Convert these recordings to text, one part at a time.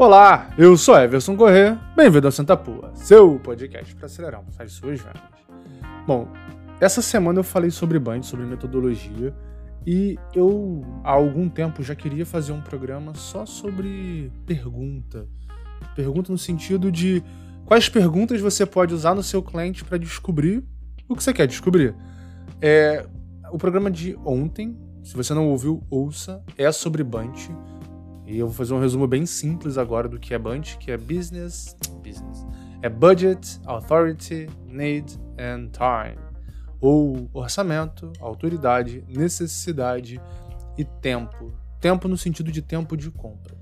Olá, eu sou Everson Corrêa, bem-vindo ao Santa Pua, seu podcast para acelerar as suas vendas. Bom, essa semana eu falei sobre Band, sobre metodologia, e eu há algum tempo já queria fazer um programa só sobre pergunta. Pergunta no sentido de quais perguntas você pode usar no seu cliente para descobrir o que você quer descobrir. É, o programa de ontem, se você não ouviu, ouça, é sobre Bunch. E eu vou fazer um resumo bem simples agora do que é Bunch, que é business, business. É budget, authority, need and time. Ou orçamento, autoridade, necessidade e tempo. Tempo no sentido de tempo de compra.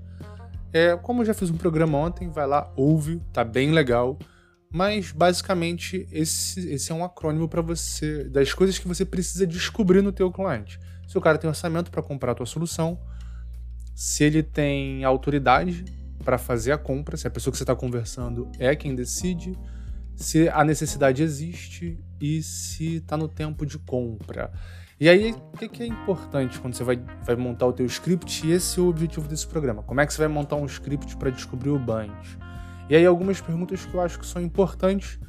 É, como eu já fiz um programa ontem, vai lá, ouve, tá bem legal. Mas basicamente esse, esse é um acrônimo para você das coisas que você precisa descobrir no teu cliente. Se o cara tem orçamento para comprar a tua solução, se ele tem autoridade para fazer a compra, se a pessoa que você está conversando é quem decide, se a necessidade existe e se está no tempo de compra. E aí, o que, que, é importante quando você vai, vai montar o teu script? E esse é o objetivo desse programa. Como é que você vai montar um script para descobrir o bunch? E aí, algumas perguntas que eu acho que são importantes.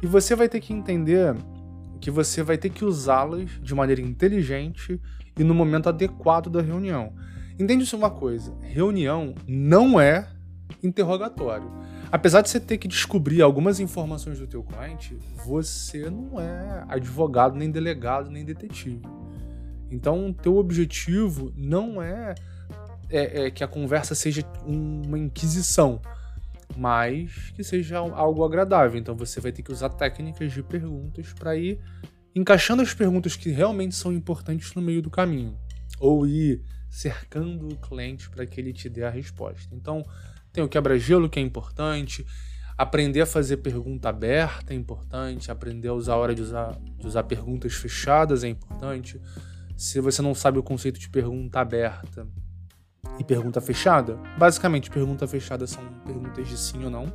E você vai ter que entender que você vai ter que usá-las de maneira inteligente e no momento adequado da reunião. Entende-se uma coisa: reunião não é interrogatório. Apesar de você ter que descobrir algumas informações do teu cliente, você não é advogado, nem delegado, nem detetive. Então, o teu objetivo não é, é, é que a conversa seja uma inquisição, mas que seja algo agradável. Então, você vai ter que usar técnicas de perguntas para ir encaixando as perguntas que realmente são importantes no meio do caminho, ou ir cercando o cliente para que ele te dê a resposta. Então, tem o quebra-gelo que é importante, aprender a fazer pergunta aberta é importante, aprender a usar a hora de usar, de usar perguntas fechadas é importante. Se você não sabe o conceito de pergunta aberta e pergunta fechada, basicamente pergunta fechada são perguntas de sim ou não.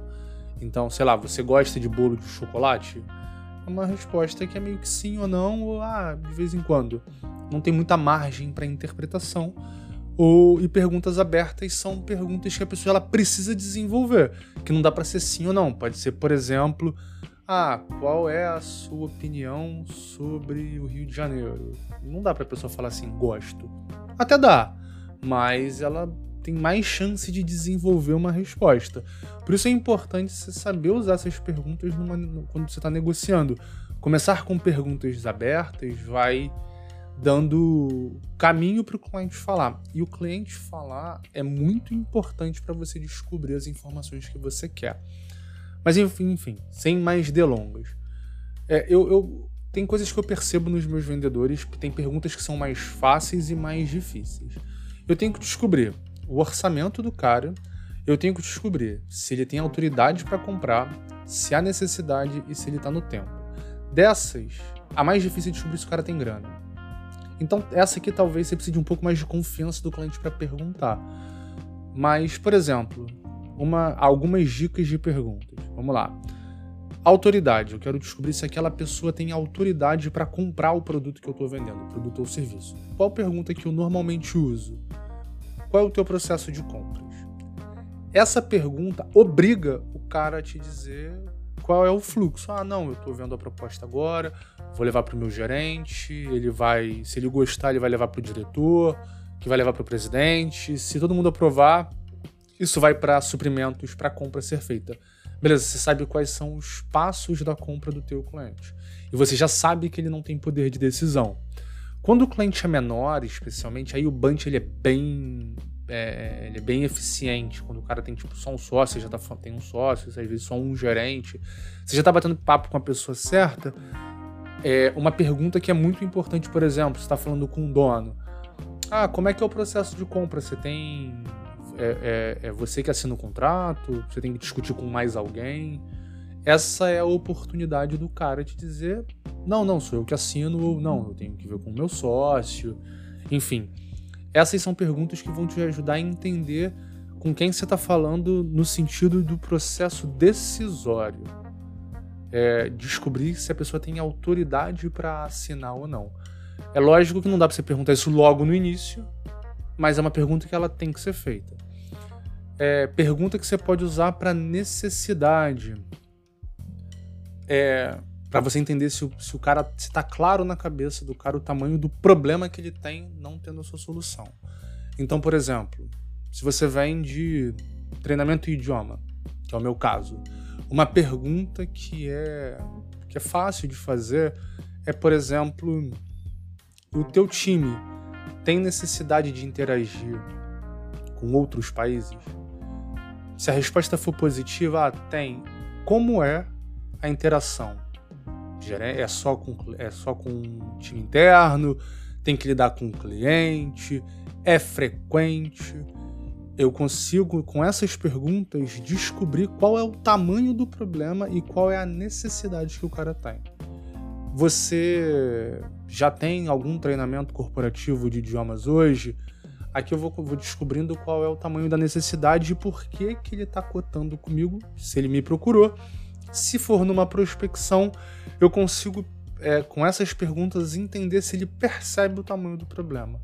Então, sei lá, você gosta de bolo de chocolate? Uma resposta que é meio que sim ou não, ou ah, de vez em quando não tem muita margem para interpretação. Ou, e perguntas abertas são perguntas que a pessoa ela precisa desenvolver, que não dá para ser sim ou não. Pode ser, por exemplo, ah, qual é a sua opinião sobre o Rio de Janeiro? Não dá para a pessoa falar assim, gosto. Até dá, mas ela tem mais chance de desenvolver uma resposta. Por isso é importante você saber usar essas perguntas numa, quando você está negociando. Começar com perguntas abertas vai dando caminho para o cliente falar. E o cliente falar é muito importante para você descobrir as informações que você quer. Mas enfim, enfim sem mais delongas. É, eu, eu tem coisas que eu percebo nos meus vendedores que tem perguntas que são mais fáceis e mais difíceis. Eu tenho que descobrir o orçamento do cara, eu tenho que descobrir se ele tem autoridade para comprar, se há necessidade e se ele está no tempo. Dessas, a mais difícil é descobrir se o cara tem grana. Então, essa aqui talvez você precise de um pouco mais de confiança do cliente para perguntar. Mas, por exemplo, uma, algumas dicas de perguntas. Vamos lá. Autoridade. Eu quero descobrir se aquela pessoa tem autoridade para comprar o produto que eu estou vendendo, produto ou serviço. Qual pergunta que eu normalmente uso? Qual é o teu processo de compras? Essa pergunta obriga o cara a te dizer qual é o fluxo. Ah, não, eu estou vendo a proposta agora, vou levar para o meu gerente, ele vai, se ele gostar, ele vai levar para o diretor, que vai levar para o presidente. Se todo mundo aprovar, isso vai para suprimentos para compra ser feita. Beleza, você sabe quais são os passos da compra do teu cliente. E você já sabe que ele não tem poder de decisão. Quando o cliente é menor, especialmente, aí o bunch ele é bem é, ele é bem eficiente. Quando o cara tem tipo só um sócio, já tá, tem um sócio, às vezes só um gerente, você já tá batendo papo com a pessoa certa, é uma pergunta que é muito importante, por exemplo, você está falando com um dono. Ah, como é que é o processo de compra? Você tem. É, é, é, você que assina o contrato? Você tem que discutir com mais alguém? Essa é a oportunidade do cara te dizer: não, não, sou eu que assino, ou não, eu tenho que ver com o meu sócio. Enfim, essas são perguntas que vão te ajudar a entender com quem você está falando no sentido do processo decisório é, descobrir se a pessoa tem autoridade para assinar ou não. É lógico que não dá para você perguntar isso logo no início, mas é uma pergunta que ela tem que ser feita. é, pergunta que você pode usar para necessidade. É, para você entender se o, se o cara se tá claro na cabeça do cara o tamanho do problema que ele tem não tendo a sua solução. Então, por exemplo, se você vem de treinamento e idioma, que é o meu caso, uma pergunta que é que é fácil de fazer é, por exemplo, o teu time tem necessidade de interagir com outros países? Se a resposta for positiva, ah, tem. Como é a interação? É só com é só com time interno? Tem que lidar com o cliente? É frequente? Eu consigo, com essas perguntas, descobrir qual é o tamanho do problema e qual é a necessidade que o cara tem. Você já tem algum treinamento corporativo de idiomas hoje? Aqui eu vou, vou, descobrindo qual é o tamanho da necessidade e por que, que ele está cotando comigo, se ele me procurou. Se for numa prospecção, eu consigo, é, com essas perguntas, entender se ele percebe o tamanho do problema.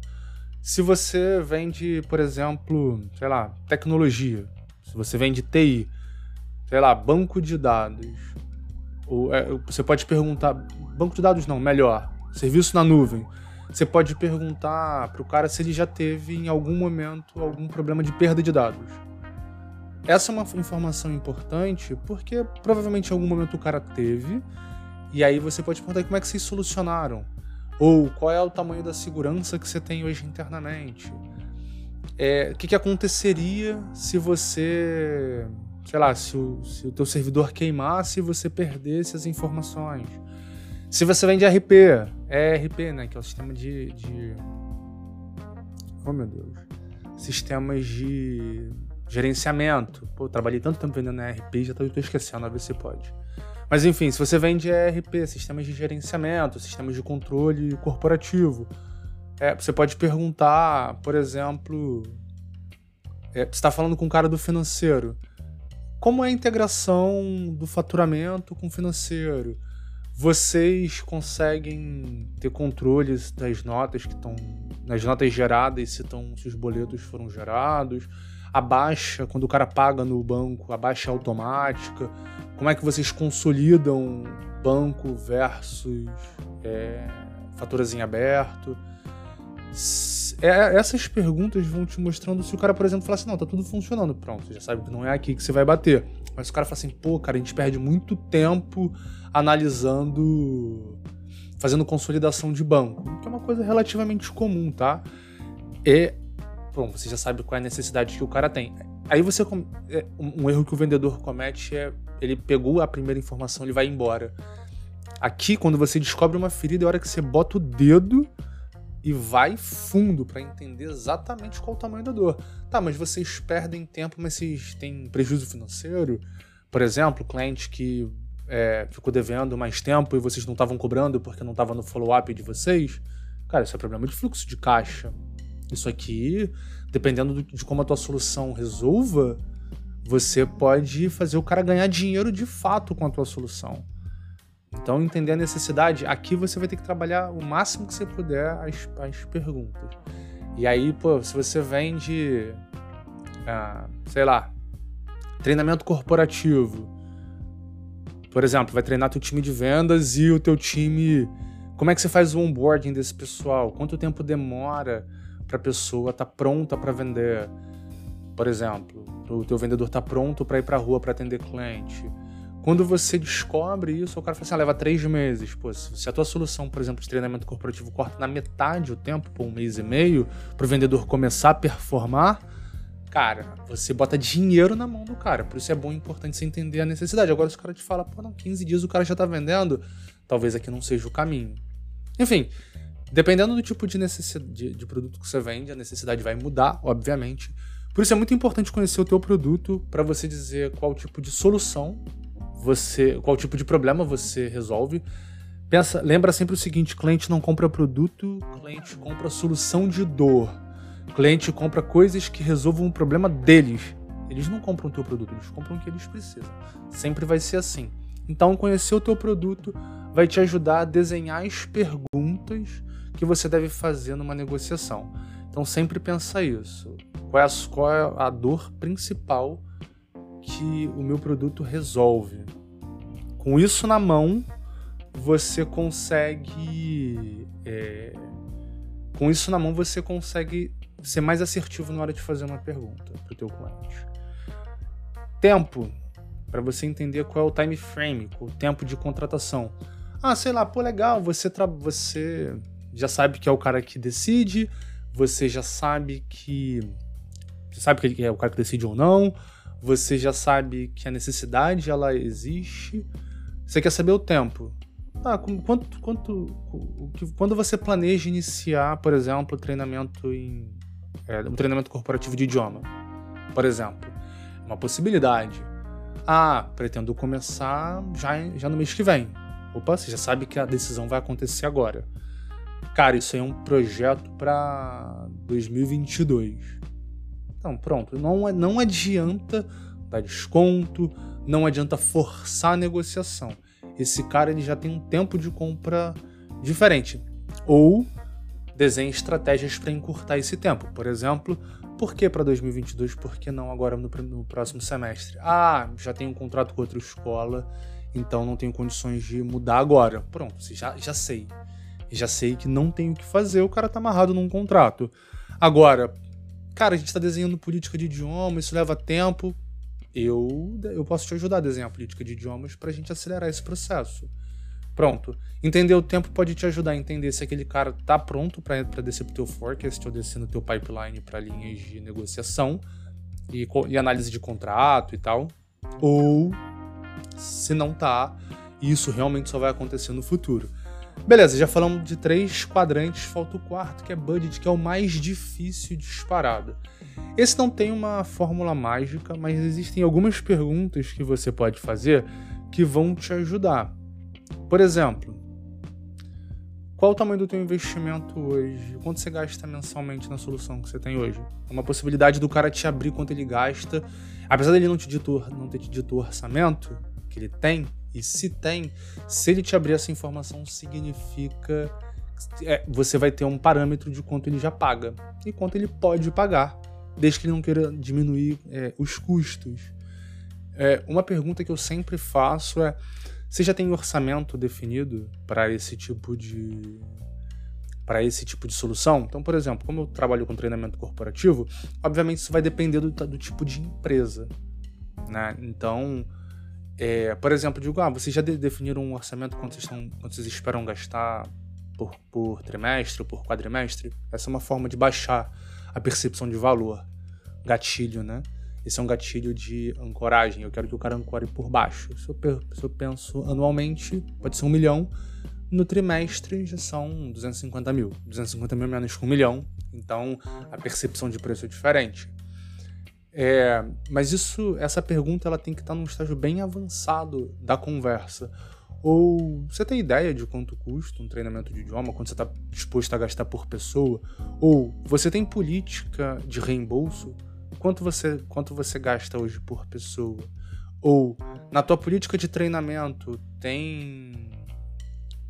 Se você vende, por exemplo, sei lá, tecnologia, se você vende TI, sei lá, banco de dados, ou, é, você pode perguntar, banco de dados não, melhor, serviço na nuvem. Você pode perguntar para o cara se ele já teve em algum momento algum problema de perda de dados. Essa é uma informação importante porque provavelmente em algum momento o cara teve, e aí você pode perguntar como é que vocês solucionaram. Ou qual é o tamanho da segurança que você tem hoje internamente. É, o que, que aconteceria se você, sei lá, se o, se o teu servidor queimasse e você perdesse as informações? Se você vende RP, é RP, né? Que é o sistema de, de. Oh meu Deus. Sistemas de gerenciamento. Pô, trabalhei tanto tempo vendendo RP já tô esquecendo, a ver se pode. Mas enfim, se você vende ERP, sistemas de gerenciamento, sistemas de controle corporativo, é, você pode perguntar, por exemplo, é, você está falando com o cara do financeiro, como é a integração do faturamento com o financeiro? vocês conseguem ter controles das notas que estão nas notas geradas, se, tão, se os boletos foram gerados, a baixa, quando o cara paga no banco, a baixa é automática, como é que vocês consolidam banco versus é, faturas em aberto. É, essas perguntas vão te mostrando se o cara, por exemplo, falar assim, não, tá tudo funcionando, pronto, você já sabe que não é aqui que você vai bater. Mas o cara fala assim, pô, cara, a gente perde muito tempo analisando, fazendo consolidação de banco, que é uma coisa relativamente comum, tá? E, bom, você já sabe qual é a necessidade que o cara tem. Aí você, é, um erro que o vendedor comete é, ele pegou a primeira informação, ele vai embora. Aqui, quando você descobre uma ferida, é a hora que você bota o dedo e vai fundo para entender exatamente qual o tamanho da dor. Tá, mas vocês perdem tempo, mas vocês têm prejuízo financeiro? Por exemplo, cliente que é, ficou devendo mais tempo e vocês não estavam cobrando porque não estava no follow-up de vocês, cara, isso é problema de fluxo de caixa. Isso aqui, dependendo de como a tua solução resolva, você pode fazer o cara ganhar dinheiro de fato com a tua solução. Então, entender a necessidade, aqui você vai ter que trabalhar o máximo que você puder as, as perguntas. E aí, pô, se você vende, ah, sei lá, treinamento corporativo, por exemplo, vai treinar teu time de vendas e o teu time. Como é que você faz o onboarding desse pessoal? Quanto tempo demora para a pessoa estar tá pronta para vender? Por exemplo, o teu vendedor tá pronto para ir para a rua para atender cliente. Quando você descobre isso, o cara fala assim, ah, leva três meses. Pô, se a tua solução, por exemplo, de treinamento corporativo corta na metade o tempo, por um mês e meio, para o vendedor começar a performar, cara, você bota dinheiro na mão do cara. Por isso é bom e importante você entender a necessidade. Agora, se o cara te fala, pô, não, 15 dias o cara já tá vendendo, talvez aqui não seja o caminho. Enfim, dependendo do tipo de, necessidade, de, de produto que você vende, a necessidade vai mudar, obviamente. Por isso é muito importante conhecer o teu produto para você dizer qual tipo de solução você, qual tipo de problema você resolve. Pensa, lembra sempre o seguinte: cliente não compra produto, cliente compra solução de dor. Cliente compra coisas que resolvam o problema deles. Eles não compram o teu produto, eles compram o que eles precisam. Sempre vai ser assim. Então, conhecer o teu produto vai te ajudar a desenhar as perguntas que você deve fazer numa negociação. Então, sempre pensa isso. Qual é, a, qual é a dor principal que o meu produto resolve? Com isso na mão, você consegue. É, com isso na mão, você consegue ser mais assertivo na hora de fazer uma pergunta para o teu cliente. Tempo, para você entender qual é o time frame, o tempo de contratação. Ah, sei lá, pô, legal, você, você já sabe que é o cara que decide, você já sabe que. Você sabe que é o cara que decide ou não, você já sabe que a necessidade ela existe. Você quer saber o tempo. Ah, quanto, quanto, quando você planeja iniciar, por exemplo, treinamento em é, um treinamento corporativo de idioma, por exemplo, uma possibilidade. Ah, pretendo começar já, já no mês que vem. Opa, você já sabe que a decisão vai acontecer agora. Cara, isso aí é um projeto para 2022. Então, pronto. Não, não adianta dar desconto, não adianta forçar a negociação. Esse cara ele já tem um tempo de compra diferente. Ou desenhe estratégias para encurtar esse tempo. Por exemplo, por que para 2022? Por que não agora no, no, próximo semestre? Ah, já tenho um contrato com outra escola, então não tenho condições de mudar agora. Pronto, já, já sei. Já sei que não tenho o que fazer, o cara tá amarrado num contrato. Agora, cara, a gente está desenhando política de idioma, isso leva tempo. Eu, eu posso te ajudar a desenhar política de idiomas para a gente acelerar esse processo. Pronto. Entender o tempo pode te ajudar a entender se aquele cara tá pronto para descer pro teu forecast ou descer no teu pipeline para linhas de negociação e, e, análise de contrato e tal. Ou se não tá, isso realmente só vai acontecer no futuro. Beleza, já falamos de três quadrantes, falta o quarto, que é budget, que é o mais difícil disparado. Esse não tem uma fórmula mágica, mas existem algumas perguntas que você pode fazer que vão te ajudar. Por exemplo, qual o tamanho do teu investimento hoje? Quanto você gasta mensalmente na solução que você tem hoje? É uma possibilidade do cara te abrir quanto ele gasta. Apesar dele não, te ditor, não ter te dito o orçamento que ele tem, e se tem, se ele te abrir essa informação, significa é, você vai ter um parâmetro de quanto ele já paga e quanto ele pode pagar, desde que ele não queira diminuir é, os custos. É, uma pergunta que eu sempre faço é você já tem orçamento definido para esse tipo de para esse tipo de solução? Então, por exemplo, como eu trabalho com treinamento corporativo, obviamente isso vai depender do, do tipo de empresa, né? Então, é, por exemplo, digo, ah, vocês já definiram um orçamento quanto vocês, estão, quanto vocês esperam gastar por, por trimestre por quadrimestre? Essa é uma forma de baixar a percepção de valor, gatilho, né? Esse é um gatilho de ancoragem. Eu quero que o cara ancore por baixo. Se eu, se eu penso anualmente, pode ser um milhão. No trimestre já são 250 mil. 250 mil menos que um milhão. Então a percepção de preço é diferente. É, mas isso, essa pergunta, ela tem que estar num estágio bem avançado da conversa. Ou você tem ideia de quanto custa um treinamento de idioma, quanto você está disposto a gastar por pessoa? Ou você tem política de reembolso? quanto você, quanto você gasta hoje por pessoa? Ou na tua política de treinamento tem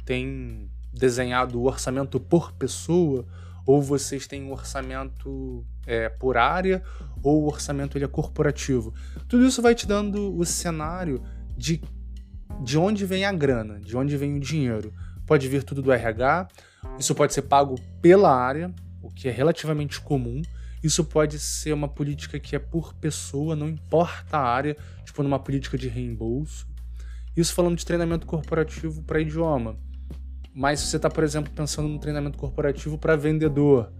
tem desenhado o orçamento por pessoa? Ou vocês têm um orçamento é, por área? Ou o orçamento ele é corporativo? Tudo isso vai te dando o cenário de de onde vem a grana, de onde vem o dinheiro. Pode vir tudo do RH, isso pode ser pago pela área, o que é relativamente comum. Isso pode ser uma política que é por pessoa, não importa a área, tipo numa política de reembolso. Isso falando de treinamento corporativo para idioma. Mas se você está, por exemplo, pensando num treinamento corporativo para vendedor,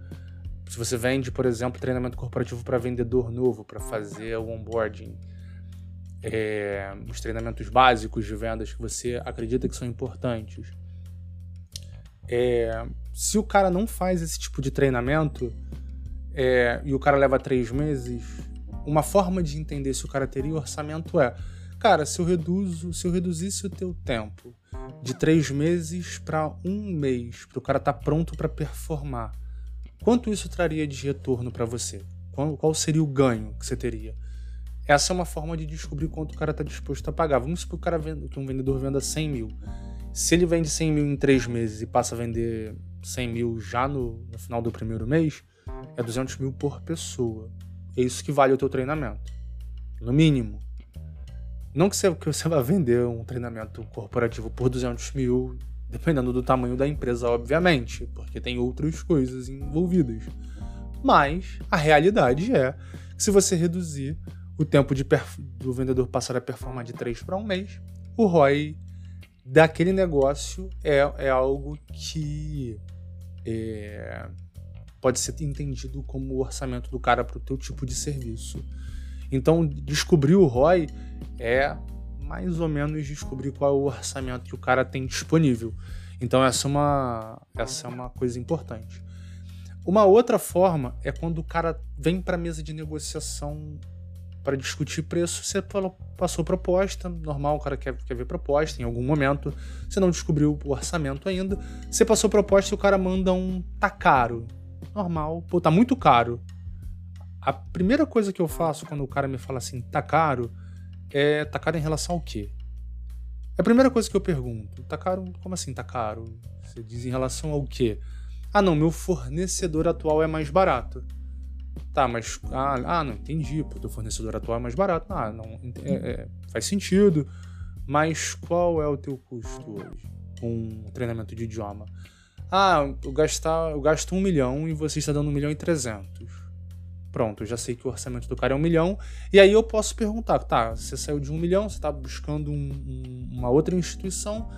se você vende, por exemplo, treinamento corporativo para vendedor novo, para fazer o onboarding, é, os treinamentos básicos de vendas que você acredita que são importantes. É, se o cara não faz esse tipo de treinamento, é, e o cara leva três meses, uma forma de entender se o cara teria orçamento é, cara, se eu reduzo, se eu reduzisse o teu tempo de três meses para um mês, para o cara estar tá pronto para performar, quanto isso traria de retorno para você? Qual, qual seria o ganho que você teria? Essa é uma forma de descobrir quanto o cara está disposto a pagar. Vamos supor que, o cara que um vendedor venda 100 mil. Se ele vende 100 mil em três meses e passa a vender 100 mil já no, no final do primeiro mês, é 200 mil por pessoa. é isso que vale o teu treinamento. No mínimo. Não que você, que você vá vender um treinamento corporativo por 200 mil, dependendo do tamanho da empresa, obviamente, porque tem outras coisas envolvidas. Mas a realidade é que se você reduzir o tempo de do vendedor passar a performar de 3 para um mês, o ROI daquele negócio é, é algo que é, pode ser entendido como o orçamento do cara para o teu tipo de serviço. Então, descobrir o ROI é mais ou menos descobrir qual é o orçamento que o cara tem disponível. Então, essa é uma, essa é uma coisa importante. Uma outra forma é quando o cara vem para a mesa de negociação para discutir preço, você passou proposta, normal, o cara quer, quer ver proposta em algum momento, você não descobriu o orçamento ainda, você passou proposta e o cara manda um tá caro. Normal, pô, tá muito caro. A primeira coisa que eu faço quando o cara me fala assim, tá caro, é tá caro em relação ao quê? É a primeira coisa que eu pergunto. Tá caro? Como assim tá caro? Você diz em relação ao quê? Ah, não, meu fornecedor atual é mais barato. Tá, mas. Ah, ah não, entendi. Pô, teu fornecedor atual é mais barato. Ah, não. É, é, faz sentido. Mas qual é o teu custo hoje com um treinamento de idioma? Ah, eu, gastar, eu gasto um milhão e você está dando um milhão e trezentos. Pronto, já sei que o orçamento do cara é um milhão. E aí eu posso perguntar: tá, você saiu de um milhão, você está buscando um, um, uma outra instituição.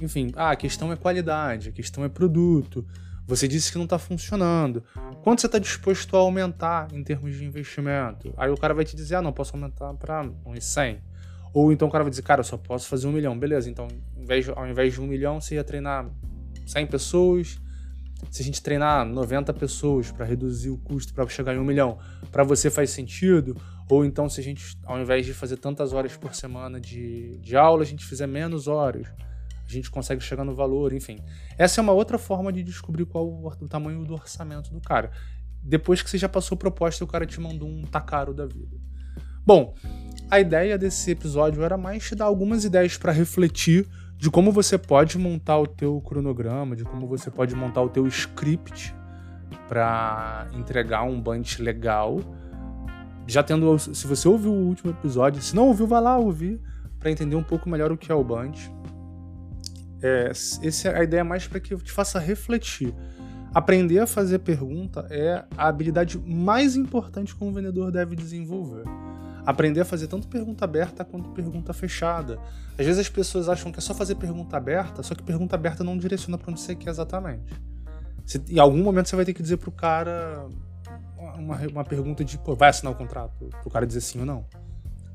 Enfim, ah, a questão é qualidade, a questão é produto. Você disse que não está funcionando. Quanto você está disposto a aumentar em termos de investimento? Aí o cara vai te dizer, ah, não, posso aumentar para uns 100. Ou então o cara vai dizer, cara, eu só posso fazer um milhão. Beleza, então ao invés de um milhão, você ia treinar 100 pessoas. Se a gente treinar 90 pessoas para reduzir o custo para chegar em um milhão, para você faz sentido? Ou então se a gente, ao invés de fazer tantas horas por semana de, de aula, a gente fizer menos horas a gente consegue chegar no valor, enfim. Essa é uma outra forma de descobrir qual o, o tamanho do orçamento do cara. Depois que você já passou proposta o cara te mandou um tá caro da vida. Bom, a ideia desse episódio era mais te dar algumas ideias para refletir de como você pode montar o teu cronograma, de como você pode montar o teu script para entregar um bunch legal. Já tendo, se você ouviu o último episódio, se não ouviu, vai lá ouvir para entender um pouco melhor o que é o bunch. É, essa é a ideia mais para que eu te faça refletir. Aprender a fazer pergunta é a habilidade mais importante que um vendedor deve desenvolver. Aprender a fazer tanto pergunta aberta quanto pergunta fechada. Às vezes as pessoas acham que é só fazer pergunta aberta, só que pergunta aberta não direciona para onde você quer exatamente. Você, em algum momento você vai ter que dizer pro cara uma, uma pergunta de, pô, vai assinar o contrato? O cara dizer sim ou não.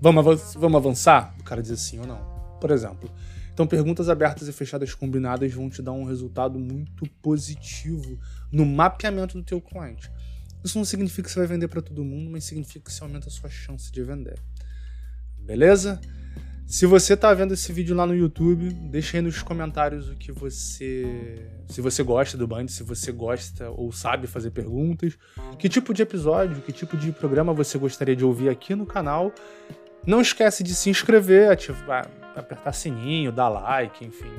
Vamos, vamos avançar? O cara dizer sim ou não. Por exemplo, então, perguntas abertas e fechadas combinadas vão te dar um resultado muito positivo no mapeamento do teu cliente. Isso não significa que você vai vender para todo mundo, mas significa que você aumenta a sua chance de vender. Beleza? Se você está vendo esse vídeo lá no YouTube, deixa aí nos comentários o que você. Se você gosta do Band, se você gosta ou sabe fazer perguntas, que tipo de episódio, que tipo de programa você gostaria de ouvir aqui no canal. Não esquece de se inscrever, ativar, apertar sininho, dar like, enfim,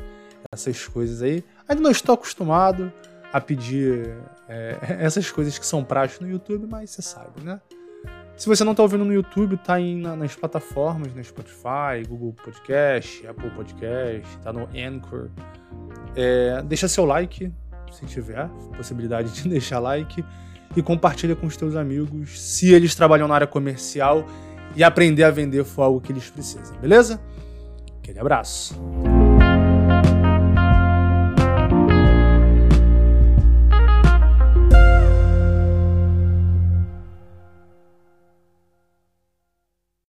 essas coisas aí. Ainda não estou acostumado a pedir é, essas coisas que são práticas no YouTube, mas você sabe, né? Se você não está ouvindo no YouTube, tá aí na, nas plataformas, no Spotify, Google Podcast, Apple Podcast, tá no Anchor. É, deixa seu like, se tiver possibilidade de deixar like, e compartilha com os teus amigos se eles trabalham na área comercial e aprender a vender for algo que eles precisam, beleza? Aquele abraço.